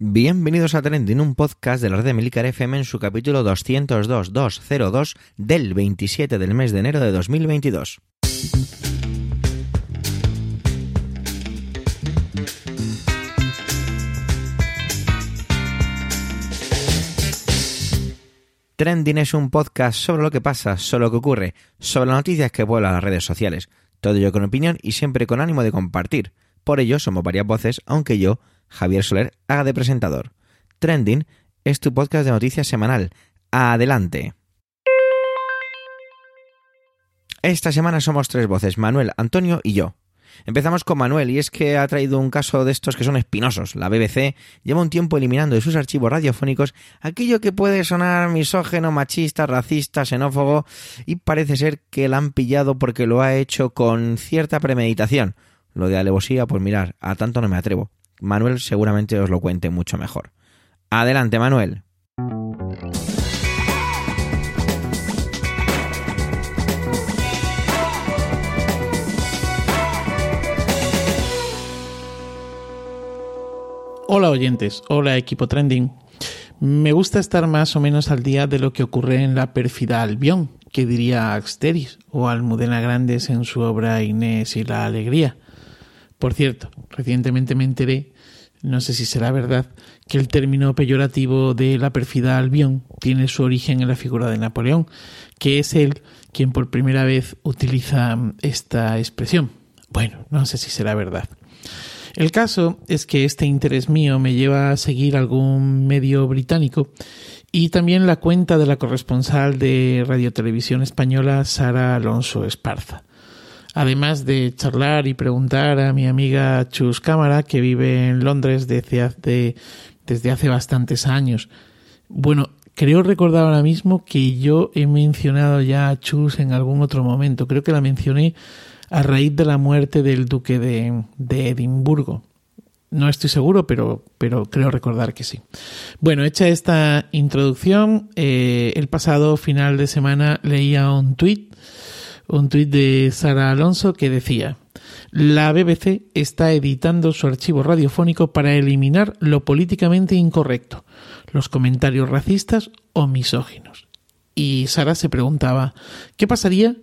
Bienvenidos a Trending, un podcast de la red de Milicar FM en su capítulo 202-202 del 27 del mes de enero de 2022. Trending es un podcast sobre lo que pasa, sobre lo que ocurre, sobre las noticias que vuelan las redes sociales. Todo ello con opinión y siempre con ánimo de compartir. Por ello somos varias voces, aunque yo, Javier Soler, haga de presentador. Trending es tu podcast de noticias semanal. Adelante. Esta semana somos tres voces, Manuel, Antonio y yo. Empezamos con Manuel y es que ha traído un caso de estos que son espinosos. La BBC lleva un tiempo eliminando de sus archivos radiofónicos aquello que puede sonar misógeno, machista, racista, xenófobo y parece ser que la han pillado porque lo ha hecho con cierta premeditación. Lo de alevosía, pues mirar, a tanto no me atrevo. Manuel seguramente os lo cuente mucho mejor. Adelante, Manuel. Hola oyentes, hola equipo trending. Me gusta estar más o menos al día de lo que ocurre en la pérfida Albión, que diría Axteris o Almudena Grandes en su obra Inés y la Alegría. Por cierto, recientemente me enteré, no sé si será verdad, que el término peyorativo de la pérfida Albión tiene su origen en la figura de Napoleón, que es él quien por primera vez utiliza esta expresión. Bueno, no sé si será verdad. El caso es que este interés mío me lleva a seguir algún medio británico y también la cuenta de la corresponsal de Radio Televisión Española Sara Alonso Esparza. Además de charlar y preguntar a mi amiga Chus Cámara, que vive en Londres desde hace, desde hace bastantes años. Bueno, creo recordar ahora mismo que yo he mencionado ya a Chus en algún otro momento. Creo que la mencioné a raíz de la muerte del duque de, de Edimburgo. No estoy seguro, pero, pero creo recordar que sí. Bueno, hecha esta introducción, eh, el pasado final de semana leía un tuit, un tuit de Sara Alonso que decía, la BBC está editando su archivo radiofónico para eliminar lo políticamente incorrecto, los comentarios racistas o misóginos. Y Sara se preguntaba, ¿qué pasaría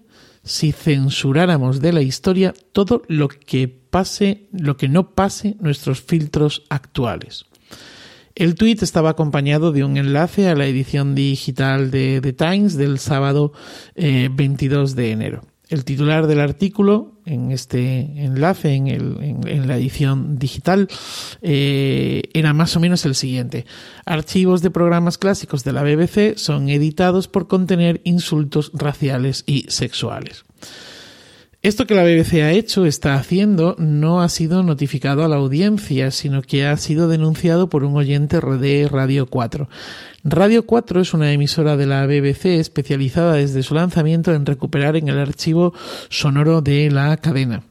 si censuráramos de la historia todo lo que pase, lo que no pase nuestros filtros actuales. El tuit estaba acompañado de un enlace a la edición digital de The Times del sábado 22 eh, de enero. El titular del artículo en este enlace, en, la edición digital, eh, era más o menos el siguiente. Archivos de programas clásicos de la BBC son editados por contener insultos raciales y sexuales. Esto que la BBC ha hecho, está haciendo, no ha sido notificado a la audiencia, sino que ha sido denunciado por un oyente de Radio 4. Radio 4 es una emisora de la BBC especializada desde su lanzamiento en recuperar en el archivo sonoro de la cadena.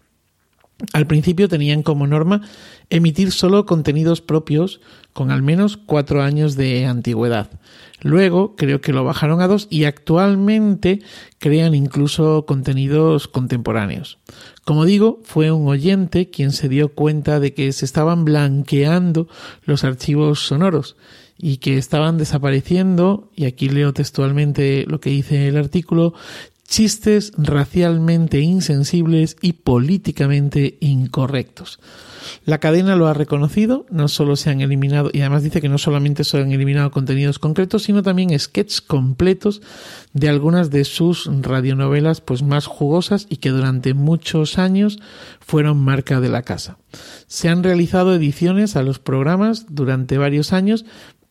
Al principio tenían como norma emitir solo contenidos propios con al menos cuatro años de antigüedad. Luego creo que lo bajaron a dos y actualmente crean incluso contenidos contemporáneos. Como digo, fue un oyente quien se dio cuenta de que se estaban blanqueando los archivos sonoros y que estaban desapareciendo, y aquí leo textualmente lo que dice el artículo, chistes racialmente insensibles y políticamente incorrectos. La cadena lo ha reconocido, no solo se han eliminado, y además dice que no solamente se han eliminado contenidos concretos, sino también sketches completos de algunas de sus radionovelas pues más jugosas y que durante muchos años fueron marca de la casa. Se han realizado ediciones a los programas durante varios años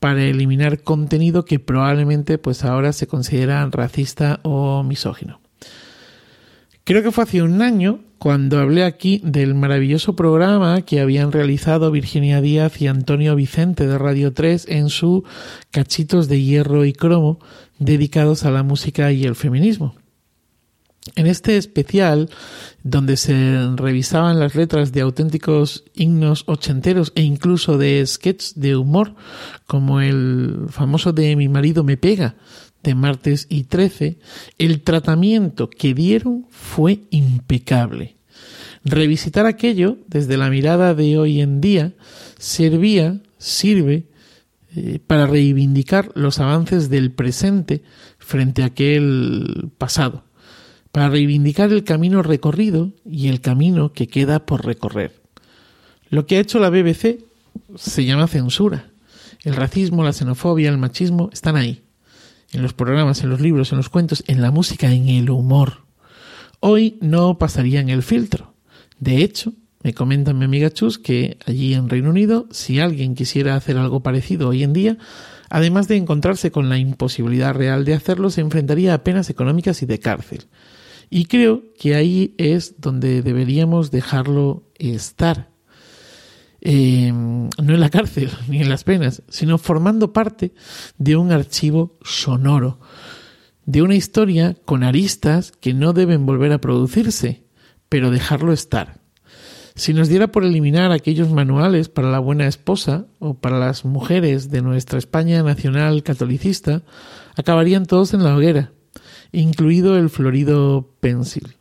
para eliminar contenido que probablemente pues ahora se considera racista o misógino. Creo que fue hace un año cuando hablé aquí del maravilloso programa que habían realizado Virginia Díaz y Antonio Vicente de Radio 3 en su Cachitos de Hierro y Cromo dedicados a la música y el feminismo. En este especial, donde se revisaban las letras de auténticos himnos ochenteros e incluso de sketches de humor, como el famoso de Mi marido me pega, de martes y 13, el tratamiento que dieron fue impecable. Revisitar aquello desde la mirada de hoy en día servía, sirve, eh, para reivindicar los avances del presente frente a aquel pasado, para reivindicar el camino recorrido y el camino que queda por recorrer. Lo que ha hecho la BBC se llama censura. El racismo, la xenofobia, el machismo están ahí. En los programas, en los libros, en los cuentos, en la música, en el humor. Hoy no pasarían el filtro. De hecho, me comenta mi amiga Chus que allí en Reino Unido, si alguien quisiera hacer algo parecido hoy en día, además de encontrarse con la imposibilidad real de hacerlo, se enfrentaría a penas económicas y de cárcel. Y creo que ahí es donde deberíamos dejarlo estar. Eh, no en la cárcel ni en las penas, sino formando parte de un archivo sonoro, de una historia con aristas que no deben volver a producirse, pero dejarlo estar. Si nos diera por eliminar aquellos manuales para la buena esposa o para las mujeres de nuestra España nacional catolicista, acabarían todos en la hoguera, incluido el florido pensil.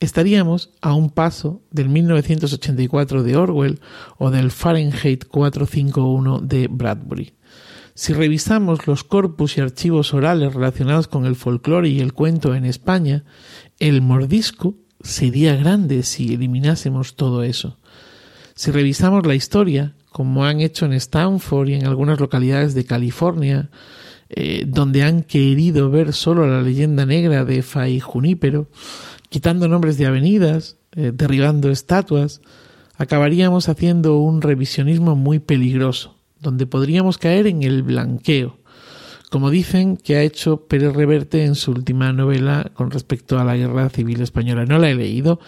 Estaríamos a un paso del 1984 de Orwell o del Fahrenheit 451 de Bradbury. Si revisamos los corpus y archivos orales relacionados con el folclore y el cuento en España, el mordisco sería grande si eliminásemos todo eso. Si revisamos la historia, como han hecho en Stanford y en algunas localidades de California, eh, donde han querido ver solo la leyenda negra de Fay Junípero, quitando nombres de avenidas, eh, derribando estatuas, acabaríamos haciendo un revisionismo muy peligroso, donde podríamos caer en el blanqueo, como dicen que ha hecho Pérez Reverte en su última novela con respecto a la Guerra Civil Española. No la he leído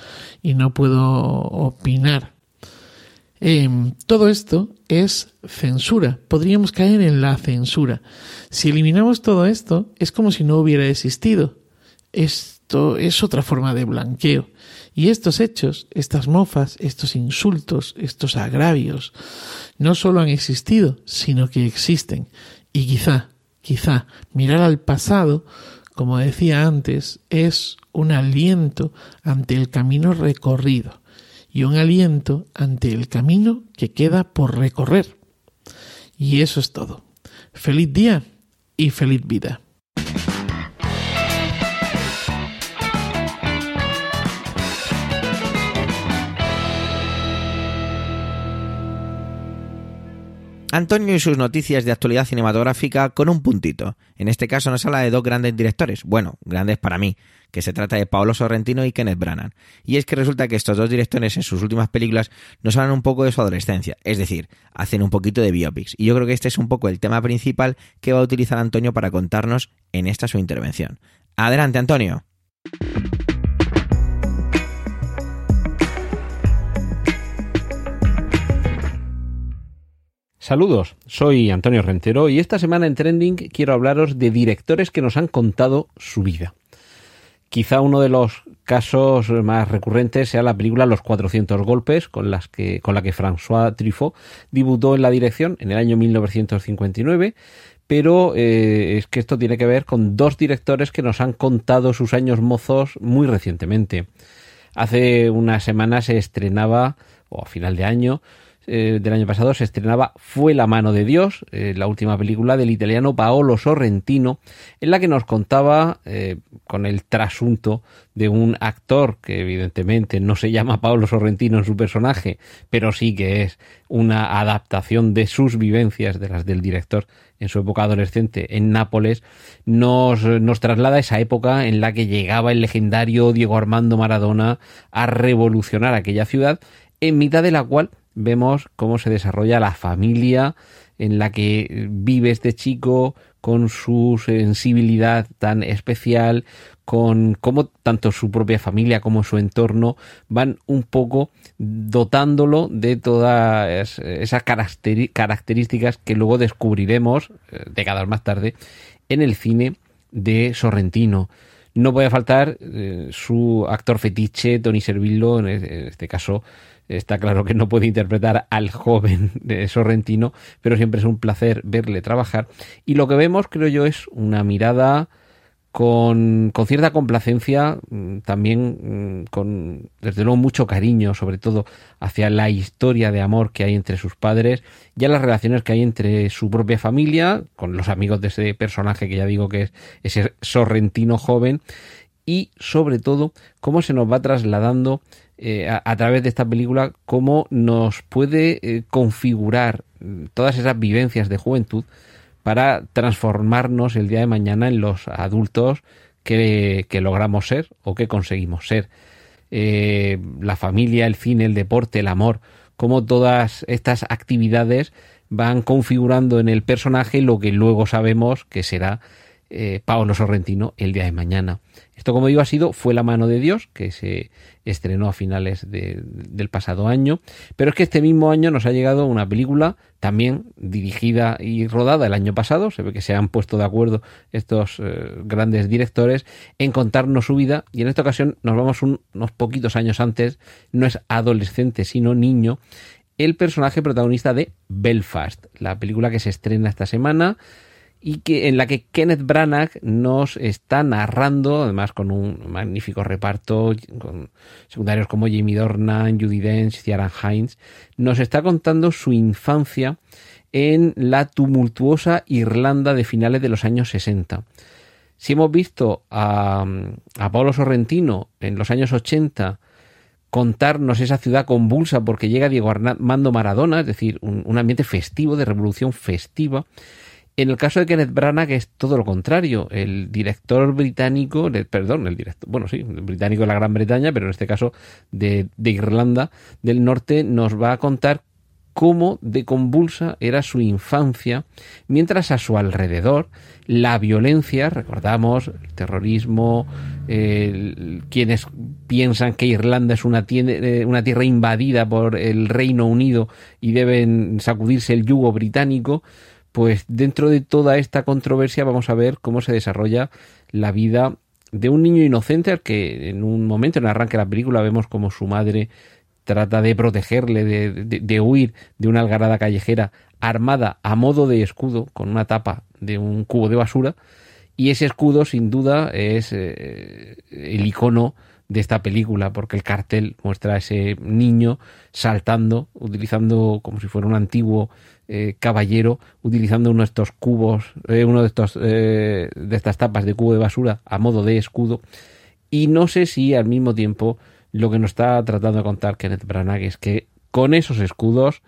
y no puedo opinar. Em, todo esto es censura. Podríamos caer en la censura. Si eliminamos todo esto, es como si no hubiera existido. Esto es otra forma de blanqueo. Y estos hechos, estas mofas, estos insultos, estos agravios, no solo han existido, sino que existen. Y quizá Quizá mirar al pasado, como decía antes, es un aliento ante el camino recorrido y un aliento ante el camino que queda por recorrer. Y eso es todo. Feliz día y feliz vida. Antonio y sus noticias de actualidad cinematográfica con un puntito. En este caso nos habla de dos grandes directores, bueno, grandes para mí, que se trata de Paolo Sorrentino y Kenneth Branagh. Y es que resulta que estos dos directores en sus últimas películas nos hablan un poco de su adolescencia, es decir, hacen un poquito de biopics. Y yo creo que este es un poco el tema principal que va a utilizar Antonio para contarnos en esta su intervención. Adelante, Antonio. Saludos, soy Antonio Rentero y esta semana en Trending quiero hablaros de directores que nos han contado su vida. Quizá uno de los casos más recurrentes sea la película Los 400 golpes, con, las que, con la que François Truffaut debutó en la dirección en el año 1959, pero eh, es que esto tiene que ver con dos directores que nos han contado sus años mozos muy recientemente. Hace unas semanas se estrenaba, o a final de año, eh, del año pasado se estrenaba Fue la mano de Dios, eh, la última película del italiano Paolo Sorrentino, en la que nos contaba eh, con el trasunto de un actor que evidentemente no se llama Paolo Sorrentino en su personaje, pero sí que es una adaptación de sus vivencias, de las del director en su época adolescente en Nápoles, nos, nos traslada a esa época en la que llegaba el legendario Diego Armando Maradona a revolucionar aquella ciudad, en mitad de la cual vemos cómo se desarrolla la familia en la que vive este chico con su sensibilidad tan especial, con cómo tanto su propia familia como su entorno van un poco dotándolo de todas esas características que luego descubriremos eh, décadas más tarde en el cine de Sorrentino. No puede faltar eh, su actor fetiche, Tony Servillo, en este caso Está claro que no puede interpretar al joven Sorrentino, pero siempre es un placer verle trabajar. Y lo que vemos, creo yo, es una mirada con, con, cierta complacencia, mm, también mm, con, desde luego, mucho cariño, sobre todo hacia la historia de amor que hay entre sus padres, ya las relaciones que hay entre su propia familia, con los amigos de ese personaje que ya digo que es ese sorrentino joven, y sobre todo cómo se nos va trasladando eh, a, través de esta película, cómo nos puede eh, configurar mm, todas esas vivencias de juventud para transformarnos el día de mañana en los adultos que, logramos ser o que conseguimos ser. Eh, la familia, el cine, el deporte, el amor, como todas estas actividades van configurando en el personaje lo que luego sabemos que será Paolo Sorrentino el día de mañana. Esto, como digo, ha sido Fue la mano de Dios, que se estrenó a finales del pasado año, pero es que este mismo año nos ha llegado una película también dirigida y rodada el año pasado, se ve que se han puesto de acuerdo estos eh, grandes directores en contarnos su vida. Y en esta ocasión nos vamos unos poquitos años antes, no es adolescente sino niño, el personaje protagonista de Belfast, la película que se estrena esta semana, y que en la que Kenneth Branagh nos está narrando, además con un magnífico reparto, con secundarios como Jamie Dornan, Judy Dench, Ciara Hines, nos está contando su infancia en la tumultuosa Irlanda de finales de los años 60. Si hemos visto a, a Paolo Sorrentino en los años 80 contarnos esa ciudad convulsa porque llega Diego Armando Maradona, es decir, un, un ambiente festivo, de revolución festiva, en el caso de Kenneth Branagh es todo lo contrario. El director británico, perdón, el director, bueno, sí, el británico de la Gran Bretaña, pero en este caso de, Irlanda del Norte, nos va a contar cómo de convulsa era su infancia, mientras a su alrededor la violencia, recordamos, el terrorismo, quienes piensan que Irlanda es una, eh, una tierra invadida por el Reino Unido y deben sacudirse el yugo británico, pues dentro de toda esta controversia vamos a ver cómo se desarrolla la vida de un niño inocente al que en un momento, en el arranque de la película, vemos como su madre trata de protegerle, de, huir de una algarada callejera armada a modo de escudo con una tapa de un cubo de basura. Y ese escudo, sin duda, es eh, el icono de esta película, porque el cartel muestra a ese niño saltando, utilizando como si fuera un antiguo eh, caballero utilizando uno de estos cubos, eh, uno de estos eh, de estas tapas de cubo de basura a modo de escudo. Y no sé si al mismo tiempo lo que nos está tratando de contar Kenneth Branagh es que con esos escudos,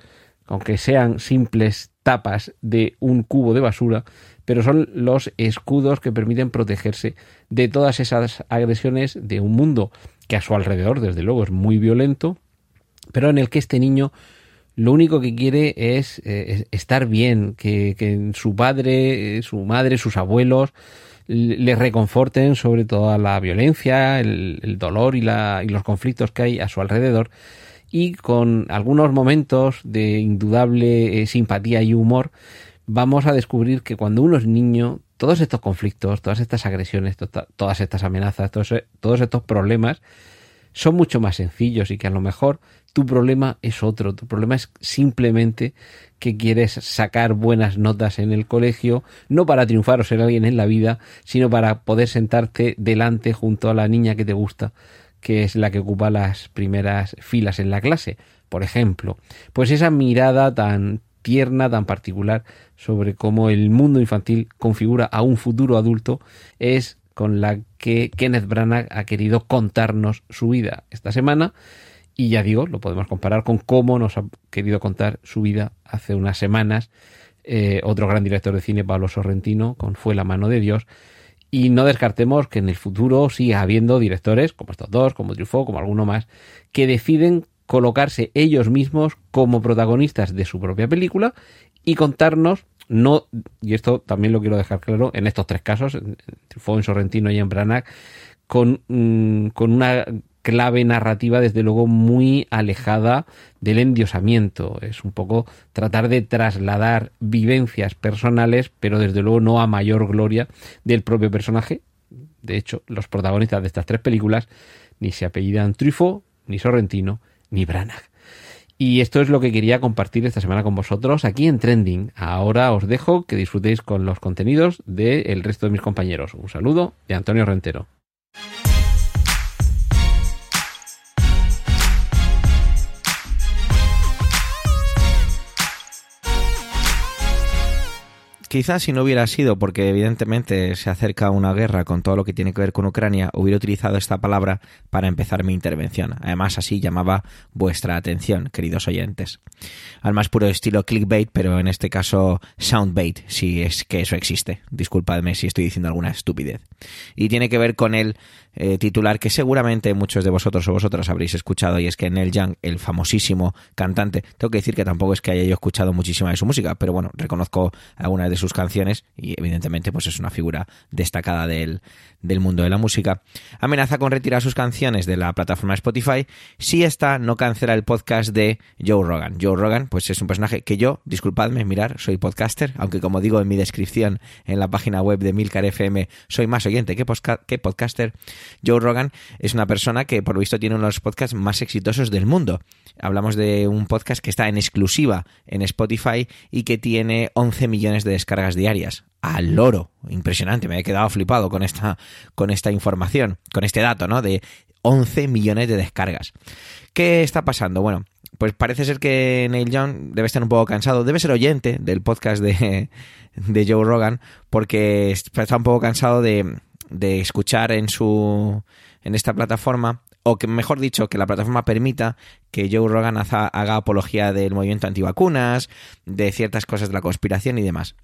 aunque sean simples tapas de un cubo de basura, pero son los escudos que permiten protegerse de todas esas agresiones de un mundo que a su alrededor, desde luego, es muy violento, pero en el que este niño lo único que quiere es, eh, estar bien, que, su padre, eh, su madre, sus abuelos le reconforten sobre toda la violencia, el, dolor y, la, y los conflictos que hay a su alrededor. Y con algunos momentos de indudable eh, simpatía y humor vamos a descubrir que cuando uno es niño, todos estos conflictos, todas estas agresiones, todas estas amenazas, todos, todos estos problemas son mucho más sencillos y que a lo mejor tu problema es otro. Tu problema es simplemente que quieres sacar buenas notas en el colegio, no para triunfar o ser alguien en la vida, sino para poder sentarte delante junto a la niña que te gusta, que es la que ocupa las primeras filas en la clase, por ejemplo. Pues esa mirada tan tierna, tan particular sobre cómo el mundo infantil configura a un futuro adulto es con la que Kenneth Branagh ha querido contarnos su vida esta semana y ya digo, lo podemos comparar con cómo nos ha querido contar su vida hace unas semanas eh, otro gran director de cine, Pablo Sorrentino, con Fue la mano de Dios. Y no descartemos que en el futuro siga habiendo directores, como estos dos, como Truffaut, como alguno más, que deciden colocarse ellos mismos como protagonistas de su propia película y contarnos, no, y esto también lo quiero dejar claro, en estos tres casos, en Truffaut, en Sorrentino y en Branagh, con, mm, con una clave narrativa, desde luego, muy alejada del endiosamiento. Es un poco tratar de trasladar vivencias personales, pero desde luego no a mayor gloria del propio personaje. De hecho, los protagonistas de estas tres películas ni se apellidan Truffaut, ni Sorrentino, ni Branagh. Y esto es lo que quería compartir esta semana con vosotros aquí en Trending. Ahora os dejo que disfrutéis con los contenidos del resto de mis compañeros. Un saludo de Antonio Rentero. Quizás si no hubiera sido porque evidentemente se acerca una guerra con todo lo que tiene que ver con Ucrania, hubiera utilizado esta palabra para empezar mi intervención. Además así llamaba vuestra atención, queridos oyentes. Al más puro estilo clickbait, pero en este caso soundbait, si es que eso existe. Disculpadme si estoy diciendo alguna estupidez. Y tiene que ver con el eh, titular que seguramente muchos de vosotros o vosotras habréis escuchado y es que Neil Young, el famosísimo cantante, tengo que decir que tampoco es que haya yo escuchado muchísima de su música, pero bueno, reconozco algunas de sus canciones y evidentemente pues es una figura destacada del, del mundo de la música, amenaza con retirar sus canciones de la plataforma Spotify si esta no cancela el podcast de Joe Rogan. Joe Rogan pues es un personaje que yo, disculpadme, mirar, soy podcaster, aunque como digo en mi descripción en la página web de Milcar FM, soy más oyente que, que podcaster. Joe Rogan es una persona que por lo visto tiene uno de los podcasts más exitosos del mundo. Hablamos de un podcast que está en exclusiva en Spotify y que tiene 11 millones de descargas diarias. Al loro. Impresionante, me he quedado flipado con esta, con esta información, con este dato, ¿no? De 11 millones de descargas. ¿Qué está pasando? Bueno, pues parece ser que Neil Young debe estar un poco cansado, debe ser oyente del podcast de, de Joe Rogan, porque está un poco cansado de, de escuchar en su en esta plataforma o que mejor dicho que la plataforma permita que Joe Rogan haga apología del movimiento antivacunas, de ciertas cosas de la conspiración y demás.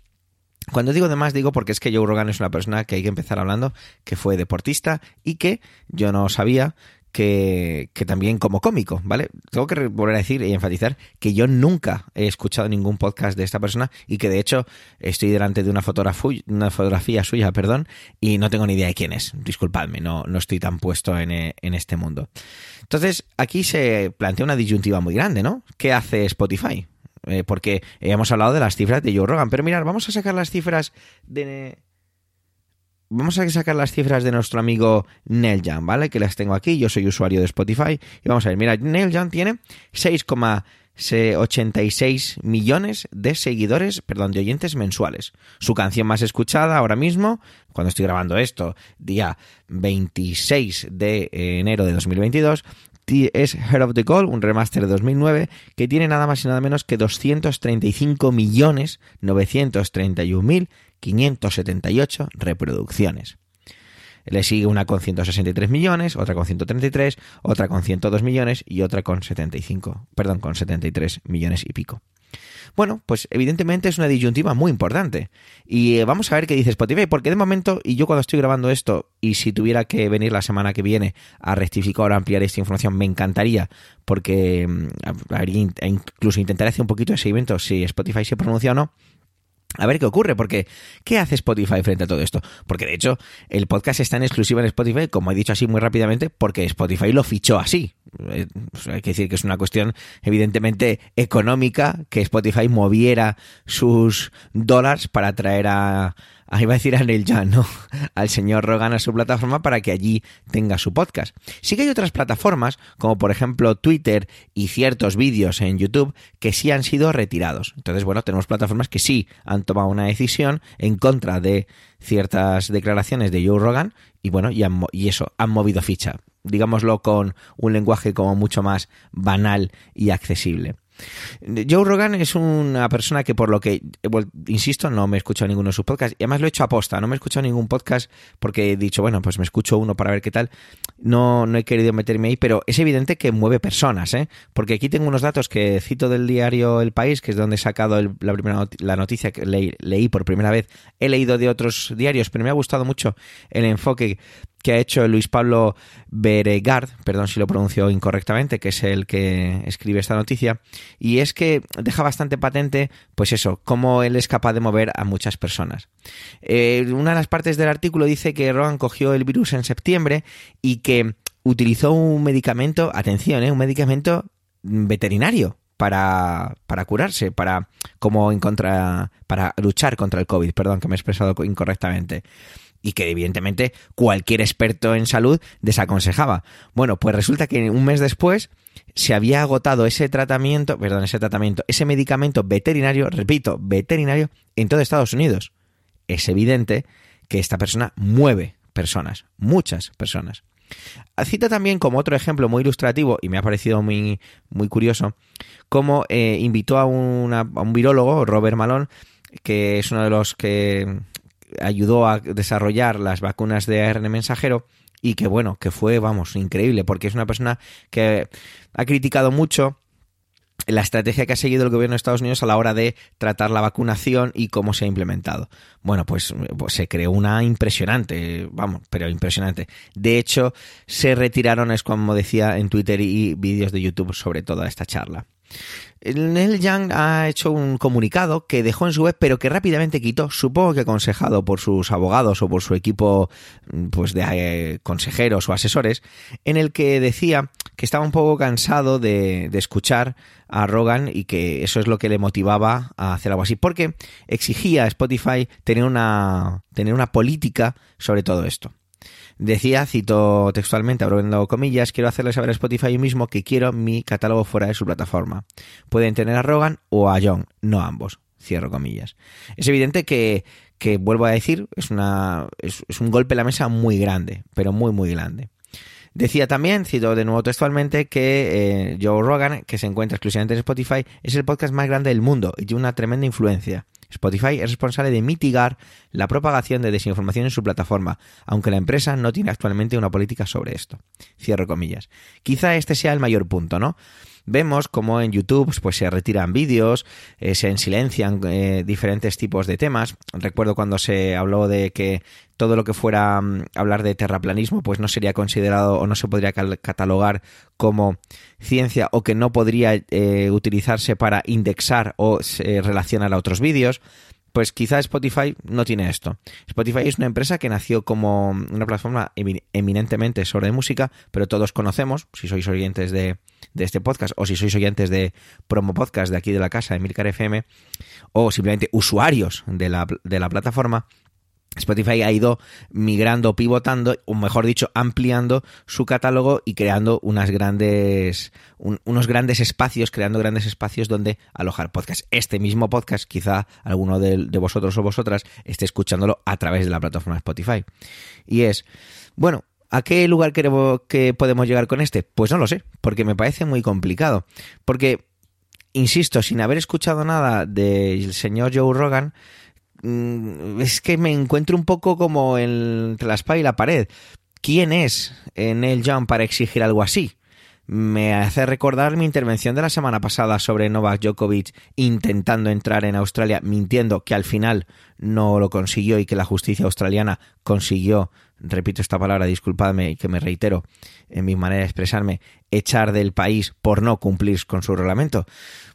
Cuando digo demás digo porque es que Joe Rogan es una persona que hay que empezar hablando que fue deportista y que yo no sabía que, también como cómico, ¿vale? Tengo que volver a decir y enfatizar que yo nunca he escuchado ningún podcast de esta persona y que de hecho estoy delante de una, una fotografía suya, perdón, y no tengo ni idea de quién es. Disculpadme, no, no estoy tan puesto en, en este mundo. Entonces, aquí se plantea una disyuntiva muy grande, ¿no? ¿Qué hace Spotify? Eh, porque hemos hablado de las cifras de Joe Rogan, pero mirad, vamos a sacar las cifras de vamos a sacar las cifras de nuestro amigo Neil Young, ¿vale? Que las tengo aquí, yo soy usuario de Spotify. Y vamos a ver, mira, Neil Young tiene 6,86 millones de seguidores, perdón, de oyentes mensuales. Su canción más escuchada ahora mismo, cuando estoy grabando esto, día 26 de enero de 2022, es Heart of the Gold, un remaster de 2009, que tiene nada más y nada menos que 235 millones 931 mil 578 reproducciones. Le sigue una con 163 millones, otra con 133, otra con 102 millones y otra con 75, perdón, con 73 millones y pico. Bueno, pues evidentemente es una disyuntiva muy importante. Y eh, vamos a ver qué dice Spotify, porque de momento, y yo cuando estoy grabando esto, y si tuviera que venir la semana que viene a rectificar o ampliar esta información, me encantaría, porque mm, incluso intentaré hacer un poquito de seguimiento si Spotify se pronuncia o no a ver qué ocurre, porque ¿qué hace Spotify frente a todo esto? Porque de hecho el podcast está en exclusiva en Spotify, como he dicho así muy rápidamente, porque Spotify lo fichó así. Eh, pues hay que decir que es una cuestión evidentemente económica que Spotify moviera sus dólares para traer a, ahí va a decir a Neil ¿no? Al señor Rogan a su plataforma para que allí tenga su podcast. Sí que hay otras plataformas, como por ejemplo Twitter y ciertos vídeos en YouTube, que sí han sido retirados. Entonces, bueno, tenemos plataformas que sí han tomado una decisión en contra de ciertas declaraciones de Joe Rogan y bueno, y, y eso, han movido ficha. Digámoslo con un lenguaje como mucho más banal y accesible. Joe Rogan es una persona que por lo que, insisto, no me he escuchado ninguno de sus podcasts. Y además lo he hecho aposta, no me he escuchado ningún podcast porque he dicho, bueno, pues me escucho uno para ver qué tal, no, no he querido meterme ahí, pero es evidente que mueve personas, ¿eh? porque aquí tengo unos datos que cito del diario El País, que es donde he sacado la, primera la noticia que leí por primera vez, he leído de otros diarios, pero me ha gustado mucho el enfoque que ha hecho Luis Pablo Beregard, perdón si lo pronuncio incorrectamente, que es el que escribe esta noticia, y es que deja bastante patente, pues eso, cómo él es capaz de mover a muchas personas. Eh, una de las partes del artículo dice que Rogan cogió el virus en septiembre y que utilizó un medicamento, atención, eh, un medicamento veterinario para, para curarse, para como en contra, para luchar contra el COVID, perdón que me he expresado incorrectamente y que evidentemente cualquier experto en salud desaconsejaba. Bueno, pues resulta que un mes después se había agotado ese tratamiento, perdón, ese tratamiento, ese medicamento veterinario, repito, veterinario, en todo Estados Unidos. Es evidente que esta persona mueve personas, muchas personas. Cita también como otro ejemplo muy ilustrativo, y me ha parecido muy, muy curioso, cómo eh, invitó a, a un virólogo, Robert Malone, que es uno de los que ayudó a desarrollar las vacunas de ARN mensajero y que bueno, que fue, vamos, increíble, porque es una persona que ha criticado mucho la estrategia que ha seguido el gobierno de Estados Unidos a la hora de tratar la vacunación y cómo se ha implementado. Bueno, pues, pues, se creó una impresionante, vamos, pero impresionante. De hecho, se retiraron, es como decía en Twitter y vídeos de YouTube sobre toda esta charla. Neil Young ha hecho un comunicado que dejó en su web, pero que rápidamente quitó, supongo que aconsejado por sus abogados o por su equipo pues de eh, consejeros o asesores, en el que decía que estaba un poco cansado de, de escuchar a Rogan y que eso es lo que le motivaba a hacer algo así, porque exigía a Spotify tener una, tener una política sobre todo esto. Decía, cito textualmente, abriendo comillas, quiero hacerle saber a Spotify mismo que quiero mi catálogo fuera de su plataforma. Pueden tener a Rogan o a John, no ambos. Cierro comillas. Es evidente que, que vuelvo a decir, es, una, es, un golpe en la mesa muy grande, pero muy, muy grande. Decía también, cito de nuevo textualmente, que eh, Joe Rogan, que se encuentra exclusivamente en Spotify, es el podcast más grande del mundo y tiene una tremenda influencia. Spotify es responsable de mitigar la propagación de desinformación en su plataforma, aunque la empresa no tiene actualmente una política sobre esto. Cierro comillas. Quizá este sea el mayor punto, ¿no? vemos como en YouTube pues, se retiran vídeos, eh, se silencian eh, diferentes tipos de temas. Recuerdo cuando se habló de que todo lo que fuera mm, hablar de terraplanismo pues no sería considerado o no se podría catalogar como ciencia o que no podría eh, utilizarse para indexar o relacionar a otros vídeos pues quizá Spotify no tiene esto. Spotify es una empresa que nació como una plataforma eminentemente sobre música, pero todos conocemos, si sois oyentes de, de este podcast o si sois oyentes de promo podcast de aquí de la casa, de Milcar FM, o simplemente usuarios de la, de la plataforma, Spotify ha ido migrando, pivotando, o mejor dicho, ampliando su catálogo y creando unas grandes, unos grandes espacios, creando grandes espacios donde alojar podcasts. Este mismo podcast, quizá alguno de, vosotros o vosotras esté escuchándolo a través de la plataforma Spotify. Y es, bueno, ¿A qué lugar queremos que podemos llegar con este? Pues no lo sé, porque me parece muy complicado. Porque, insisto, sin haber escuchado nada del señor Joe Rogan, es que me encuentro un poco como entre la espada y la pared. ¿Quién es Neil Young para exigir algo así? me hace recordar mi intervención de la semana pasada sobre Novak Djokovic intentando entrar en Australia, mintiendo que al final no lo consiguió y que la justicia australiana consiguió repito esta palabra, disculpadme y que me reitero en mi manera de expresarme, echar del país por no cumplir con su reglamento.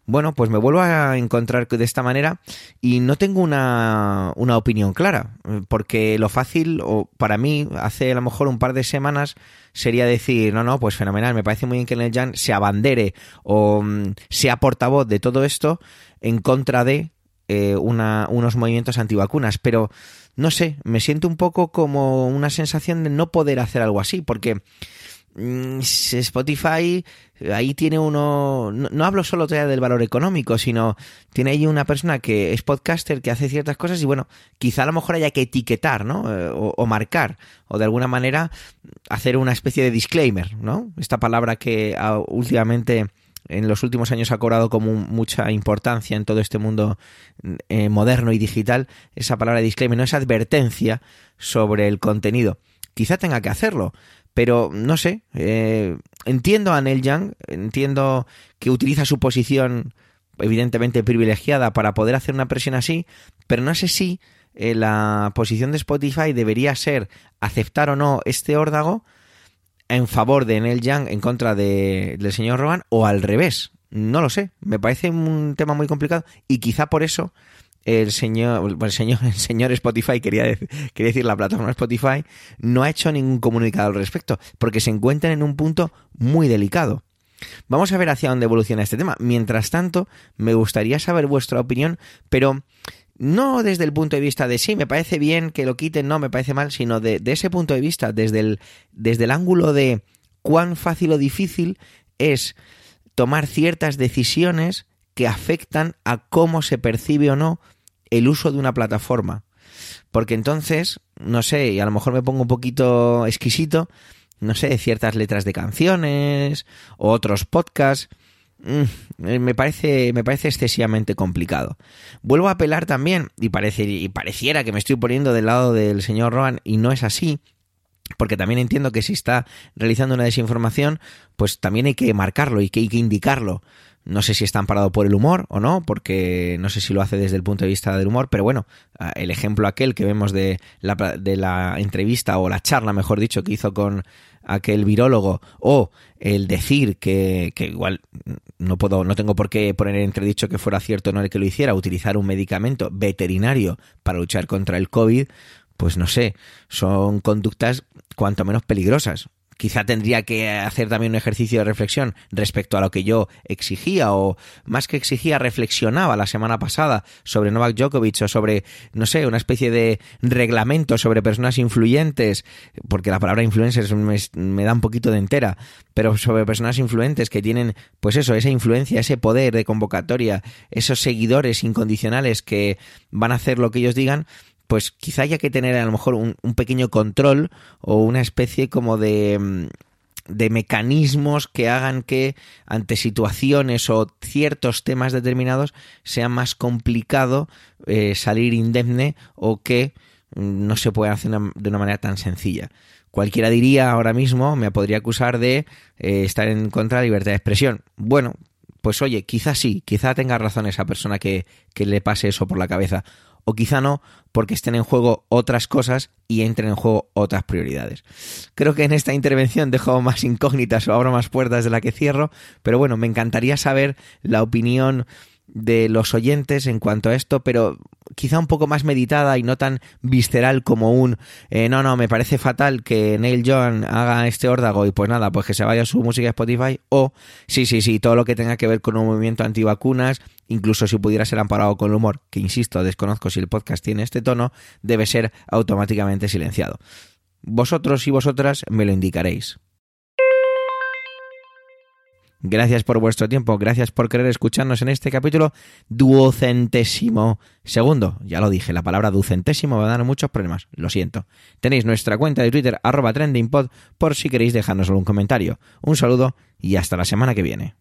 Bueno, pues me vuelvo a encontrar de esta manera y no tengo una, una opinión clara, porque lo fácil, o para mí, hace a lo mejor un par de semanas, sería decir, no, no, pues fenomenal, me parece muy bien que el Jan se abandere o mm, sea portavoz de todo esto en contra de eh, unos movimientos antivacunas, pero no sé, me siento un poco como una sensación de no poder hacer algo así, porque Spotify ahí tiene uno no, hablo solo del valor económico sino tiene ahí una persona que es podcaster que hace ciertas cosas y bueno quizá a lo mejor haya que etiquetar no eh, o, marcar o de alguna manera hacer una especie de disclaimer no esta palabra que ah, últimamente en los últimos años ha cobrado como mucha importancia en todo este mundo eh, moderno y digital, esa palabra disclaimer, no esa advertencia sobre el contenido. Quizá tenga que hacerlo, pero no sé, eh, entiendo a Neil Young, entiendo que utiliza su posición evidentemente privilegiada para poder hacer una presión así, pero no sé si eh, la posición de Spotify debería ser aceptar o no este órdago en favor de Neil Young en contra de, del señor Rogan o al revés. No lo sé. Me parece un tema muy complicado y quizá por eso el señor, el señor, el señor Spotify, quería decir, decir la plataforma Spotify, no ha hecho ningún comunicado al respecto, porque se encuentran en un punto muy delicado. Vamos a ver hacia dónde evoluciona este tema. Mientras tanto, me gustaría saber vuestra opinión, pero no desde el punto de vista de sí, me parece bien que lo quiten, no, me parece mal, sino de, de ese punto de vista, desde el, desde el ángulo de cuán fácil o difícil es tomar ciertas decisiones que afectan a cómo se percibe o no el uso de una plataforma. Porque entonces, no sé, y a lo mejor me pongo un poquito exquisito, no sé, ciertas letras de canciones o otros podcasts Mm, eh, me parece, me parece excesivamente complicado. Vuelvo a apelar también, y, parece, y pareciera que me estoy poniendo del lado del señor Rohan, y no es así, porque también entiendo que si está realizando una desinformación, pues también hay que marcarlo y que hay que indicarlo. No sé si está amparado por el humor o no, porque no sé si lo hace desde el punto de vista del humor, pero bueno, el ejemplo aquel que vemos de la, de la entrevista o la charla, mejor dicho, que hizo con aquel virólogo o el decir que, que, igual no puedo no tengo por qué poner en entredicho que fuera cierto o no el que lo hiciera utilizar un medicamento veterinario para luchar contra el COVID pues no sé son conductas cuanto menos peligrosas quizá tendría que hacer también un ejercicio de reflexión respecto a lo que yo exigía o más que exigía reflexionaba la semana pasada sobre Novak Djokovic o sobre no sé una especie de reglamento sobre personas influyentes porque la palabra influencers me, me da un poquito de entera pero sobre personas influentes que tienen pues eso esa influencia ese poder de convocatoria esos seguidores incondicionales que van a hacer lo que ellos digan pues quizá haya que tener a lo mejor un, pequeño control o una especie como de mm, de mecanismos que hagan que ante situaciones o ciertos temas determinados sea más complicado eh, salir indemne o que mm, no se pueda hacer de una manera tan sencilla. Cualquiera diría ahora mismo, me podría acusar de eh, estar en contra de la libertad de expresión. Bueno, pues oye, quizá sí, quizá tenga razón esa persona que, que le pase eso por la cabeza o quizá no, porque estén en juego otras cosas y entren en juego otras prioridades. Creo que en esta intervención dejo más incógnitas o abro más puertas de la que cierro, pero bueno, me encantaría saber la opinión de los oyentes en cuanto a esto, pero quizá un poco más meditada y no tan visceral como un eh, no, no, me parece fatal que Neil John haga este órdago y pues nada, pues que se vaya su música a Spotify o sí, sí, sí, todo lo que tenga que ver con un movimiento antivacunas, incluso si pudiera ser amparado con el humor, que insisto, desconozco si el podcast tiene este tono, debe ser automáticamente silenciado. Vosotros y vosotras me lo indicaréis. Gracias por vuestro tiempo, gracias por querer escucharnos en este capítulo duocentésimo segundo. Ya lo dije, la palabra ducentésimo va a dar muchos problemas, lo siento. Tenéis nuestra cuenta de Twitter arroba trendingpod por si queréis dejarnos algún comentario. Un saludo y hasta la semana que viene.